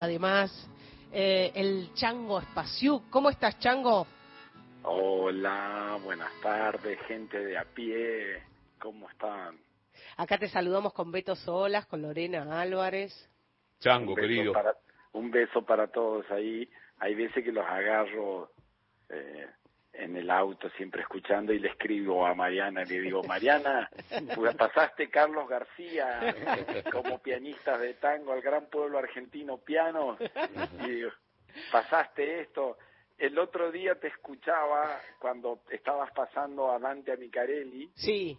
además, eh, el Chango Espaciú. ¿Cómo estás, Chango? Hola, buenas tardes, gente de a pie. ¿Cómo están? Acá te saludamos con Beto Solas, con Lorena Álvarez. Chango, querido. un beso para todos ahí. Hay veces que los agarro eh, en el auto siempre escuchando y le escribo a Mariana, le digo, Mariana, pasaste Carlos García como pianista de tango al gran pueblo argentino piano, y pasaste esto. El otro día te escuchaba cuando estabas pasando a Dante a Micarelli. Sí.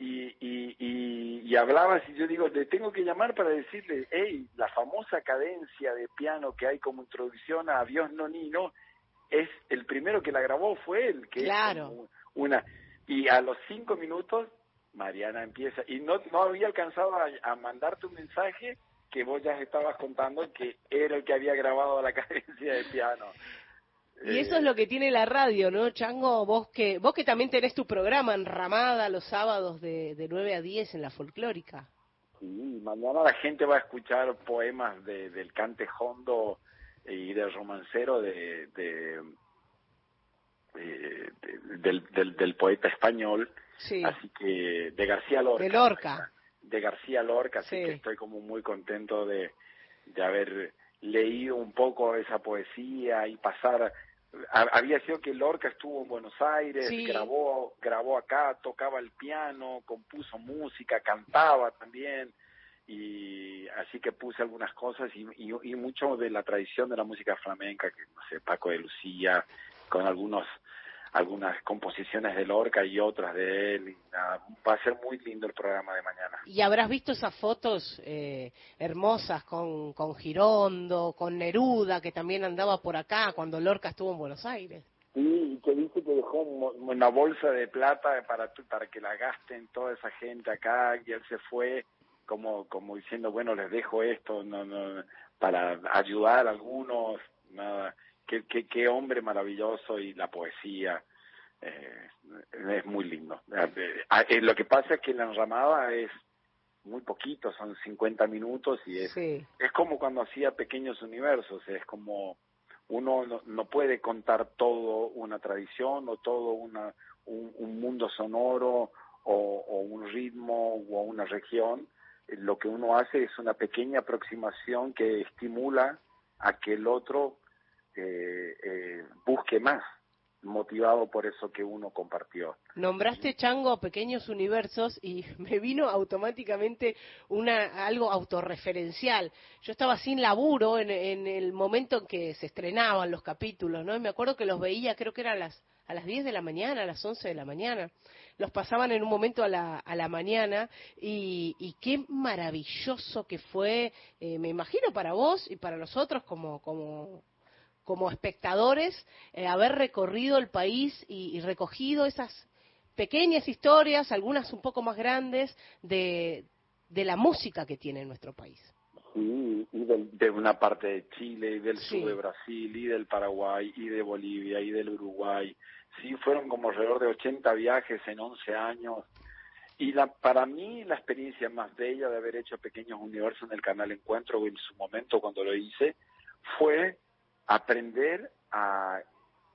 Y, y, y, y, hablabas y yo digo, le tengo que llamar para decirle, hey, la famosa cadencia de piano que hay como introducción a Dios Nonino, es el primero que la grabó fue él, que claro. una y a los cinco minutos Mariana empieza y no no había alcanzado a, mandarte un mensaje que vos ya estabas contando que era el que había grabado la cadencia de piano. Y eso es lo que tiene la radio, ¿no, Chango? Vos que vos que también tenés tu programa en Ramada los sábados de, de 9 a 10 en la folclórica. Sí, mañana la gente va a escuchar poemas de, del Cante Hondo y del romancero de, de, del, del, del, poeta español, así que de García Lorca. De Lorca. De García Lorca, así que estoy como muy contento de, de haber leído un poco esa poesía y pasar había sido que Lorca estuvo en Buenos Aires, grabó, grabó acá, tocaba el piano, compuso música, cantaba también, y así que puse algunas cosas y, y, mucho de la tradición de la música flamenca, que no sé, Paco de Lucía, con algunos algunas composiciones de Lorca y otras de él. Y nada, va a ser muy lindo el programa de mañana. Y habrás visto esas fotos eh, hermosas con, con Girondo, con Neruda, que también andaba por acá cuando Lorca estuvo en Buenos Aires. Sí, y que dice que dejó una bolsa de plata para, para que la gasten toda esa gente acá y él se fue como como diciendo bueno les dejo esto no no para ayudar a algunos nada. Qué, qué, qué hombre maravilloso y la poesía eh, es muy lindo eh, eh, lo que pasa es que la enramada es muy poquito son 50 minutos y es es como cuando hacía pequeños universos es como uno no, no, puede contar todo una tradición o todo una un, un mundo sonoro o, o, un ritmo o una región lo que uno hace es una pequeña aproximación que estimula a que el otro eh, eh, busque más, motivado por eso que uno compartió. Nombraste Chango Pequeños Universos y me vino automáticamente una algo autorreferencial. Yo estaba sin laburo en, en el momento en que se estrenaban los capítulos, ¿no? Y me acuerdo que los veía, creo que eran las a las 10 de la mañana, a las 11 de la mañana. Los pasaban en un momento a la, a la mañana y, y qué maravilloso que fue, eh, me imagino para vos y para nosotros como, como, como espectadores, eh, haber recorrido el país y, y recogido esas pequeñas historias, algunas un poco más grandes, de, de la música que tiene nuestro país. Sí, y de, una parte de Chile, y del sur de Brasil, y del Paraguay, y de Bolivia, y del Uruguay, sí, fueron como alrededor de 80 viajes en 11 años. Y la, para mí la experiencia más bella de haber hecho Pequeños Universos en el canal Encuentro en su momento cuando lo hice fue aprender a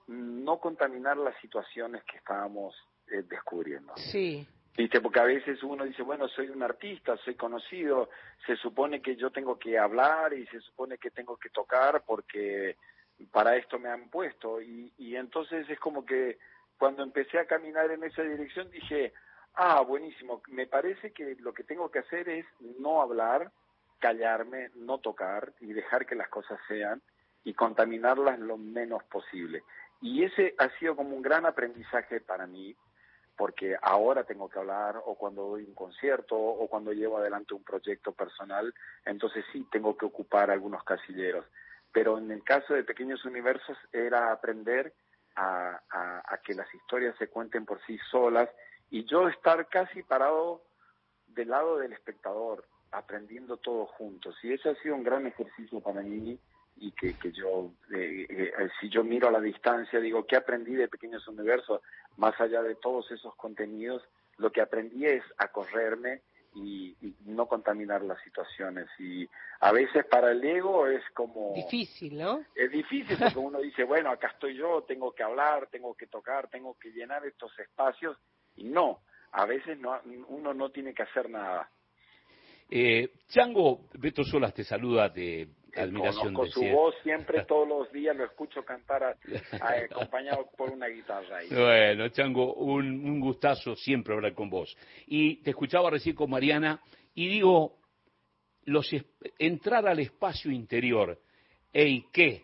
no contaminar las situaciones que estábamos eh, descubriendo. Sí. ¿Viste? Porque a veces uno dice, bueno, soy un artista, soy conocido, se supone que yo tengo que hablar y se supone que tengo que tocar porque para esto me han puesto. Y, y entonces es como que cuando empecé a caminar en esa dirección dije, ah, buenísimo, me parece que lo que tengo que hacer es no hablar, callarme, no tocar y dejar que las cosas sean y contaminarlas lo menos posible. Y ese ha sido como un gran aprendizaje para mí, porque ahora tengo que hablar o cuando doy un concierto o cuando llevo adelante un proyecto personal, entonces sí tengo que ocupar algunos casilleros pero en el caso de Pequeños Universos era aprender a, que las historias se cuenten por sí solas y yo estar casi parado del lado del espectador, aprendiendo todos juntos. Y ese ha sido un gran ejercicio para mí y que, que yo, eh, eh, si yo miro a la distancia, digo, ¿qué aprendí de Pequeños Universos? Más allá de todos esos contenidos, lo que aprendí es a correrme y, no contaminar las situaciones. Y a veces para el ego es como... Difícil, ¿no? Es difícil porque uno dice, bueno, acá estoy yo, tengo que hablar, tengo que tocar, tengo que llenar estos espacios. Y no, a veces no, uno no tiene que hacer nada. Eh, Chango, Beto Solas te saluda de admiración Con su voz siempre, todos los días lo escucho cantar acompañado por una guitarra. Ahí. Bueno, Chango, un, un gustazo siempre hablar con vos. Y te escuchaba recién con Mariana y digo, los entrar al espacio interior, ¿y qué?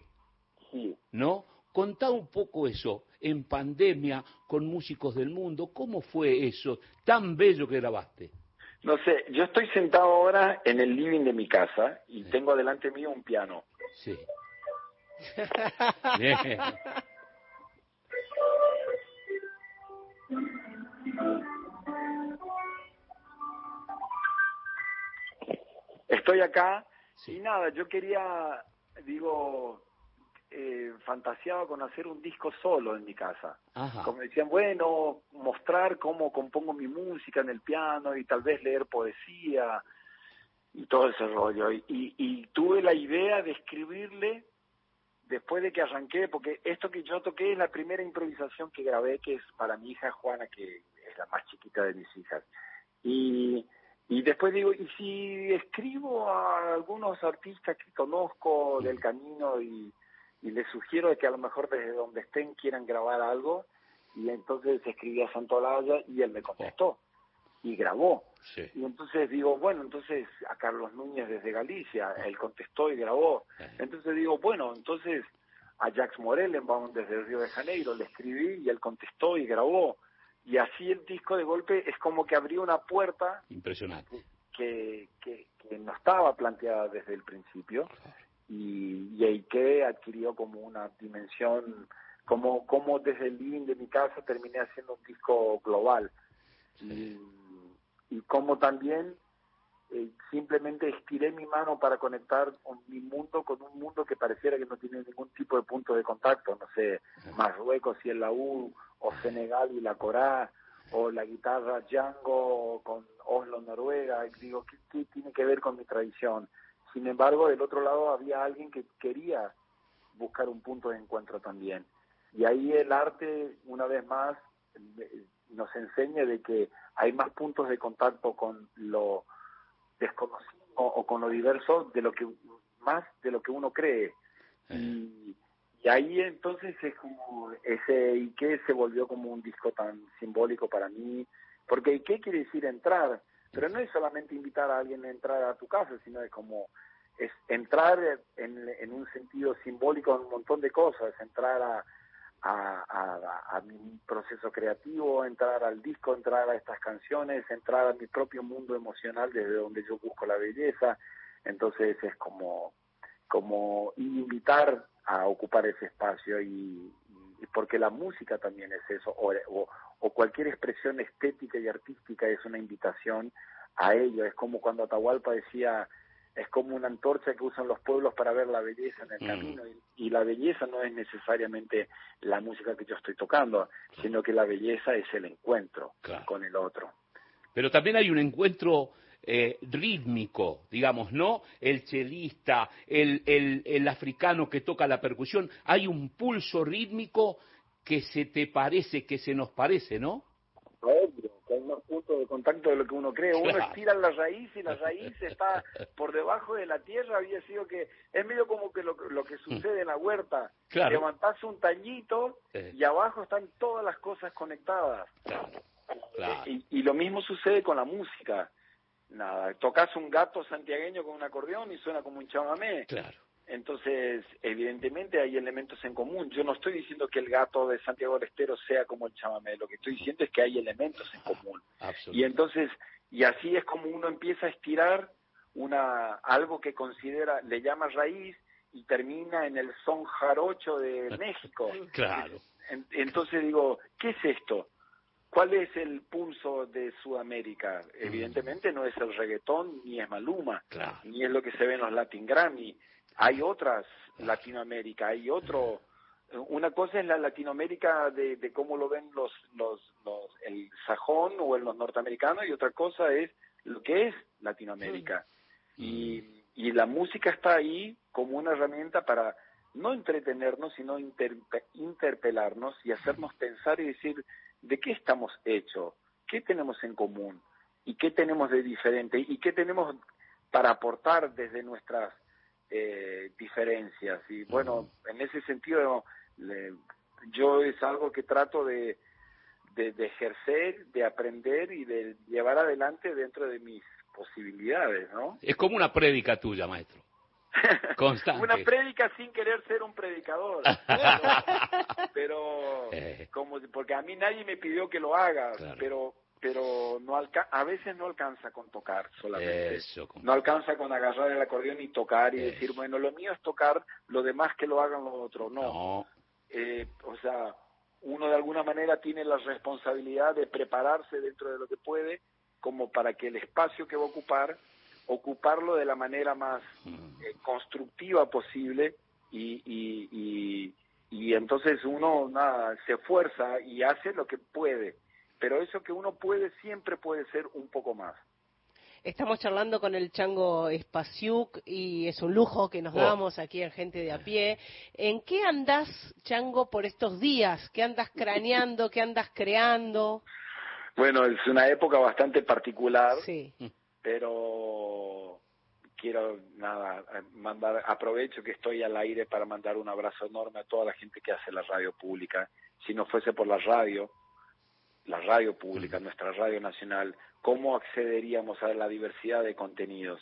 Sí. ¿No? Contá un poco eso, en pandemia, con músicos del mundo, ¿cómo fue eso tan bello que grabaste? No sé, yo estoy sentado ahora en el living de mi casa y tengo delante mío un piano. Sí. Bien. Estoy acá y nada, yo quería, digo, eh, fantaseaba con hacer un disco solo en mi casa. Como decían, bueno, mostrar cómo compongo mi música en el piano y tal vez leer poesía y todo ese rollo. Y, y, tuve la idea de escribirle después de que arranqué, porque esto que yo toqué es la primera improvisación que grabé, que es para mi hija Juana, que es la más chiquita de mis hijas. Y, y después digo, ¿y si escribo a algunos artistas que conozco del camino y y les sugiero que a lo mejor desde donde estén quieran grabar algo y entonces escribí a Santolaya y él me contestó y grabó. Y entonces digo, bueno, entonces a Carlos Núñez desde Galicia, él contestó y grabó. Entonces digo, bueno, entonces a Jax Morellenbaum desde el Río de Janeiro le escribí y él contestó y grabó. Y así el disco de golpe es como que abrió una puerta. Impresionante. Que, que, que no estaba planteada desde el principio y, y Eike adquirió como una dimensión, como, como desde el living de mi casa terminé haciendo un disco global. Y, y como también eh, simplemente estiré mi mano para conectar con mi mundo con un mundo que pareciera que no tiene ningún tipo de punto de contacto, no sé, Marruecos y el Laú, o Senegal y la Corá, o la guitarra Django con Oslo, Noruega, digo, qué tiene que ver con mi tradición? Sin embargo, del otro lado había alguien que quería buscar un punto de encuentro también. Y ahí el arte, una vez más, nos enseña de que hay más puntos de contacto con lo desconocido o con lo diverso de lo que más de lo que uno cree. Y, ahí entonces es como ese Ike se volvió como un disco tan simbólico para mí, porque Ike quiere decir entrar, pero no es solamente invitar a alguien a entrar a tu casa, sino es como es entrar en, un sentido simbólico en un montón de cosas, entrar a, a, mi proceso creativo, entrar al disco, entrar a estas canciones, entrar a mi propio mundo emocional desde donde yo busco la belleza. Entonces es como, como invitar a ocupar ese espacio y, porque la música también es eso, o, o, cualquier expresión estética y artística es una invitación a ello. Es como cuando Atahualpa decía, es como una antorcha que usan los pueblos para ver la belleza en el mm. camino y, la belleza no es necesariamente la música que yo estoy tocando, sino que la belleza es el encuentro con el otro. Pero también hay un encuentro eh, rítmico, digamos, ¿no? El chelista, el, el, el africano que toca la percusión, hay un pulso rítmico que se te parece, que se nos parece, ¿no? Obvio, que hay más puntos de contacto de lo que uno cree. Uno estira la raíz y la raíz está por debajo de la tierra. Había sido que es medio como que lo, que sucede en la huerta. Claro. Levantás un tañito y abajo están todas las cosas conectadas. Y, y, lo mismo sucede con la música. Nada, tocas un gato santiagueño con un acordeón y suena como un chamamé. Claro. Entonces, evidentemente hay elementos en común. Yo no estoy diciendo que el gato de Santiago del Estero sea como el chamamé, lo que estoy diciendo es que hay elementos en común. y entonces, y así es como uno empieza a estirar una algo que considera, le llama raíz y termina en el son jarocho de México. claro. Entonces digo, ¿qué es esto? ¿Cuál es el pulso de Sudamérica? Mm. Evidentemente no es el reggaetón ni es Maluma, ni es lo que se ve en los Latin Grammy hay otras Latinoamérica, hay otro, una cosa es la Latinoamérica de, de cómo lo ven los, los, los, el sajón o los norteamericanos y otra cosa es lo que es Latinoamérica. Y, y la música está ahí como una herramienta para no entretenernos, sino interpelarnos y hacernos pensar y decir de qué estamos hechos, qué tenemos en común y qué tenemos de diferente y qué tenemos para aportar desde nuestras eh, diferencias. Y bueno, en ese sentido, yo es algo que trato de, de, ejercer, de aprender y de llevar adelante dentro de mis posibilidades, ¿no? Es como una prédica tuya, maestro. Constante. una prédica sin querer ser un predicador. pero, eh. como porque a mí nadie me pidió que lo haga, pero pero no a veces no alcanza con tocar solamente. no alcanza con agarrar el acordeón y tocar y decir, bueno, lo mío es tocar, lo demás que lo hagan los otros. No. Eh, o sea, uno de alguna manera tiene la responsabilidad de prepararse dentro de lo que puede, como para que el espacio que va a ocupar, ocuparlo de la manera más mm. eh, constructiva posible y, y, y, y entonces uno nada, se esfuerza y hace lo que puede pero eso que uno puede siempre puede ser un poco más. Estamos charlando con el Chango Espaciuc y es un lujo que nos oh. damos aquí en Gente de a pie. ¿En qué andas, Chango, por estos días? ¿Qué andas craneando? ¿Qué andas creando? Bueno, es una época bastante particular, sí. pero quiero nada mandar aprovecho que estoy al aire para mandar un abrazo enorme a toda la gente que hace la radio pública. Si no fuese por la radio, la radio pública, nuestra radio nacional, cómo accederíamos a la diversidad de contenidos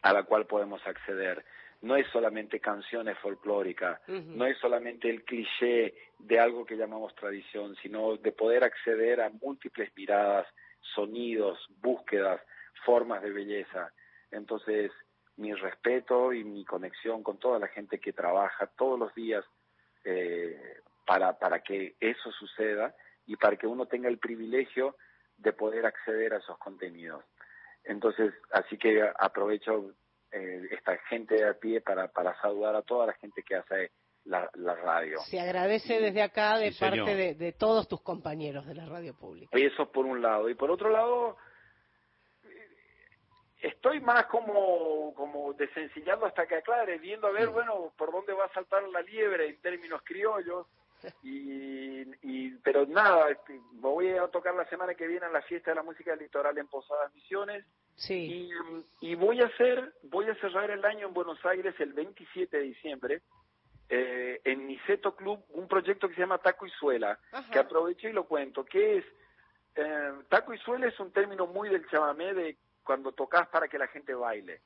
a la cual podemos acceder. No es solamente canciones folclóricas, no es solamente el cliché de algo que llamamos tradición, sino de poder acceder a múltiples miradas, sonidos, búsquedas, formas de belleza. Entonces, mi respeto y mi conexión con toda la gente que trabaja todos los días eh, para, para que eso suceda y para que uno tenga el privilegio de poder acceder a esos contenidos. Entonces, así que aprovecho eh, esta gente de a pie para, para saludar a toda la gente que hace la, radio. Se agradece desde acá de parte de, de, todos tus compañeros de la radio pública. Y eso por un lado. Y por otro lado, estoy más como, como desencillando hasta que aclare, viendo a ver, bueno, por dónde va a saltar la liebre en términos criollos. Y, y, pero nada, este, me voy a tocar la semana que viene en la fiesta de la música litoral en Posadas Misiones. Sí. Y, y voy a hacer, voy a cerrar el año en Buenos Aires el 27 de diciembre. Eh, en Niceto Club un proyecto que se llama Taco y Suela, que aprovecho y lo cuento, que es, eh, Taco y Suela es un término muy del chamamé de cuando tocas para que la gente baile.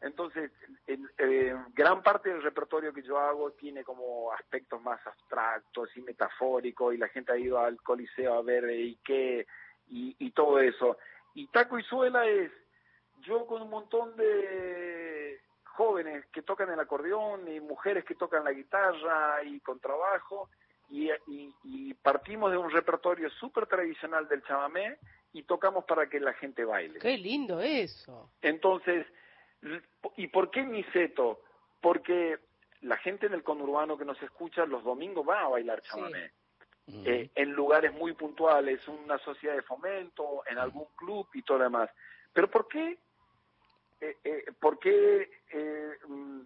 Entonces, eh, gran parte del repertorio que yo hago tiene como aspectos más abstractos y metafóricos, y la gente ha ido al Coliseo a ver y qué, y, todo eso. Y Taco y Suela es yo con un montón de jóvenes que tocan el acordeón y mujeres que tocan la guitarra y con trabajo, y, y partimos de un repertorio súper tradicional del chamamé y tocamos para que la gente baile. ¡Qué lindo eso! Entonces, ¿Y por qué Niceto? Porque la gente en el conurbano que nos escucha los domingos va a bailar chamamé. Eh, en lugares muy puntuales, una sociedad de fomento, en algún club y todo lo demás. Pero ¿por qué, eh, eh, ¿por qué mm,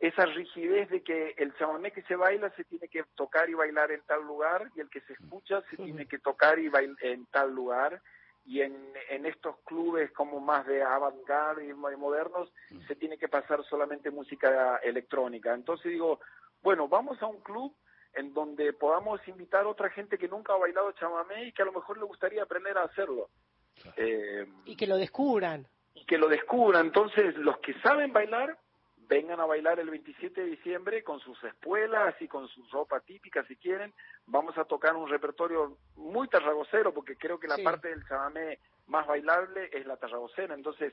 esa rigidez de que el chamamé que se baila se tiene que tocar y bailar en tal lugar y el que se escucha se tiene que tocar y bailar en tal lugar? Y en, en estos clubes como más de avant-garde y modernos mm. se tiene que pasar solamente música electrónica. Entonces digo, bueno, vamos a un club en donde podamos invitar a otra gente que nunca ha bailado chamamé y que a lo mejor le gustaría aprender a hacerlo. Eh, y que lo descubran. Y que lo descubran. Entonces, los que saben bailar vengan a bailar el 27 de diciembre con sus espuelas y con su ropa típica si quieren. Vamos a tocar un repertorio muy tarragocero porque creo que la parte del chamamé más bailable es la tarragocera. Entonces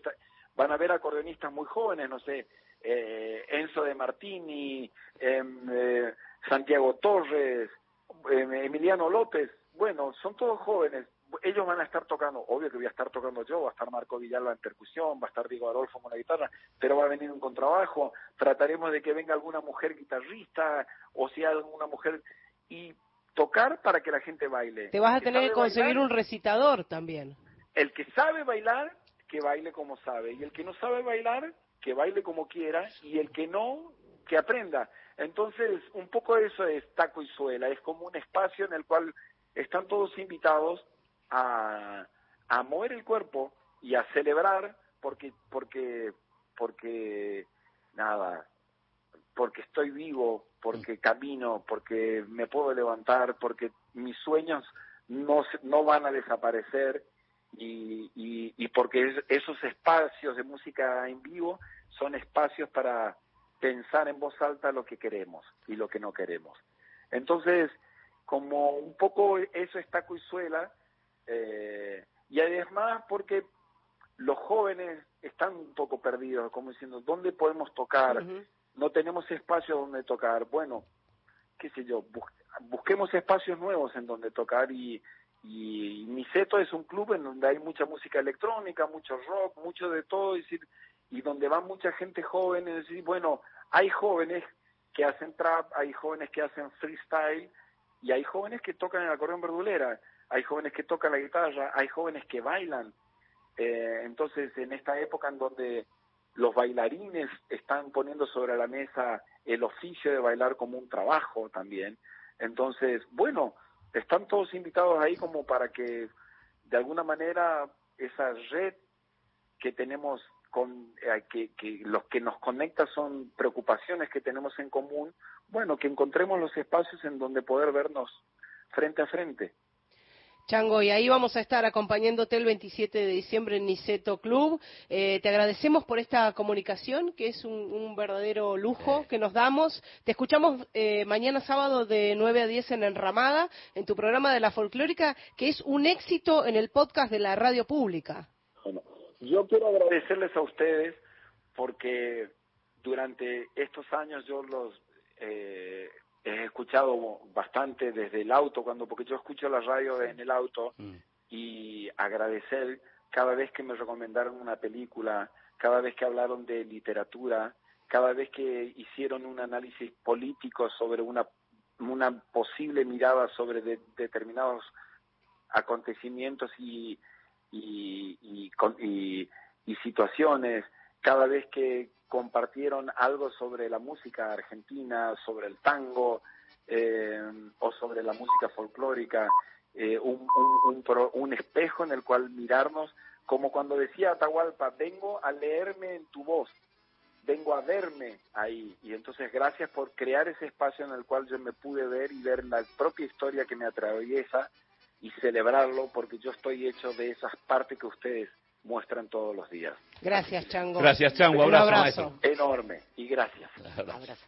van a ver acordeonistas muy jóvenes, no sé, eh, Enzo de Martini, em, eh, Santiago Torres, em, Emiliano López. Bueno, son todos jóvenes, ellos van a estar tocando, obvio que voy a estar tocando yo, va a estar Marco Villalba en percusión, va a estar Diego Adolfo con la guitarra, pero va a venir un contrabajo, trataremos de que venga alguna mujer guitarrista, o si hay alguna mujer, y tocar para que la gente baile. Te vas a tener que conseguir un recitador también. El que sabe bailar, que baile como sabe. Y el que no sabe bailar, que baile como quiera. Y el que no, que aprenda. Entonces, un poco eso es taco y suela. Es como un espacio en el cual están todos invitados a, a mover el cuerpo y a celebrar porque, porque, porque, nada, porque estoy vivo, porque camino, porque me puedo levantar, porque mis sueños no, no van a desaparecer y, y, porque esos espacios de música en vivo son espacios para pensar en voz alta lo que queremos y lo que no queremos. Entonces, como un poco eso está cuizuela, eh, y además porque los jóvenes están un poco perdidos, como diciendo, ¿dónde podemos tocar? No tenemos espacio donde tocar. Bueno, qué sé yo, busquemos espacios nuevos en donde tocar y, y Miseto es un club en donde hay mucha música electrónica, mucho rock, mucho de todo, decir, y donde va mucha gente joven, es decir, bueno, hay jóvenes que hacen trap, hay jóvenes que hacen freestyle y hay jóvenes que tocan el acordeón verdulera, hay jóvenes que tocan la guitarra, hay jóvenes que bailan. Eh, entonces, en esta época en donde los bailarines están poniendo sobre la mesa el oficio de bailar como un trabajo también, entonces, bueno, están todos invitados ahí como para que de alguna manera esa red que tenemos con eh, que, que los que nos conecta son preocupaciones que tenemos en común, bueno, que encontremos los espacios en donde poder vernos frente a frente. Chango, y ahí vamos a estar acompañándote el 27 de diciembre en Niceto Club. Eh, te agradecemos por esta comunicación, que es un, verdadero lujo que nos damos. Te escuchamos eh, mañana sábado de 9 a 10 en Enramada, en tu programa de la folclórica, que es un éxito en el podcast de la radio pública. Bueno, yo quiero agradecerles a ustedes porque durante estos años yo los eh, he escuchado bastante desde el auto, cuando porque yo escucho la radio en el auto mm. y agradecer cada vez que me recomendaron una película, cada vez que hablaron de literatura, cada vez que hicieron un análisis político sobre una, una posible mirada sobre determinados acontecimientos y, y, y, y situaciones, cada vez que compartieron algo sobre la música argentina, sobre el tango eh, o sobre la música folclórica, eh, un, espejo en el cual mirarnos, como cuando decía Atahualpa, vengo a leerme en tu voz, vengo a verme ahí. Y entonces gracias por crear ese espacio en el cual yo me pude ver y ver la propia historia que me atraviesa y celebrarlo porque yo estoy hecho de esas partes que ustedes muestran todos los días. Gracias, Chango. Gracias, Chango. Un abrazo. Enorme y gracias. Un abrazo.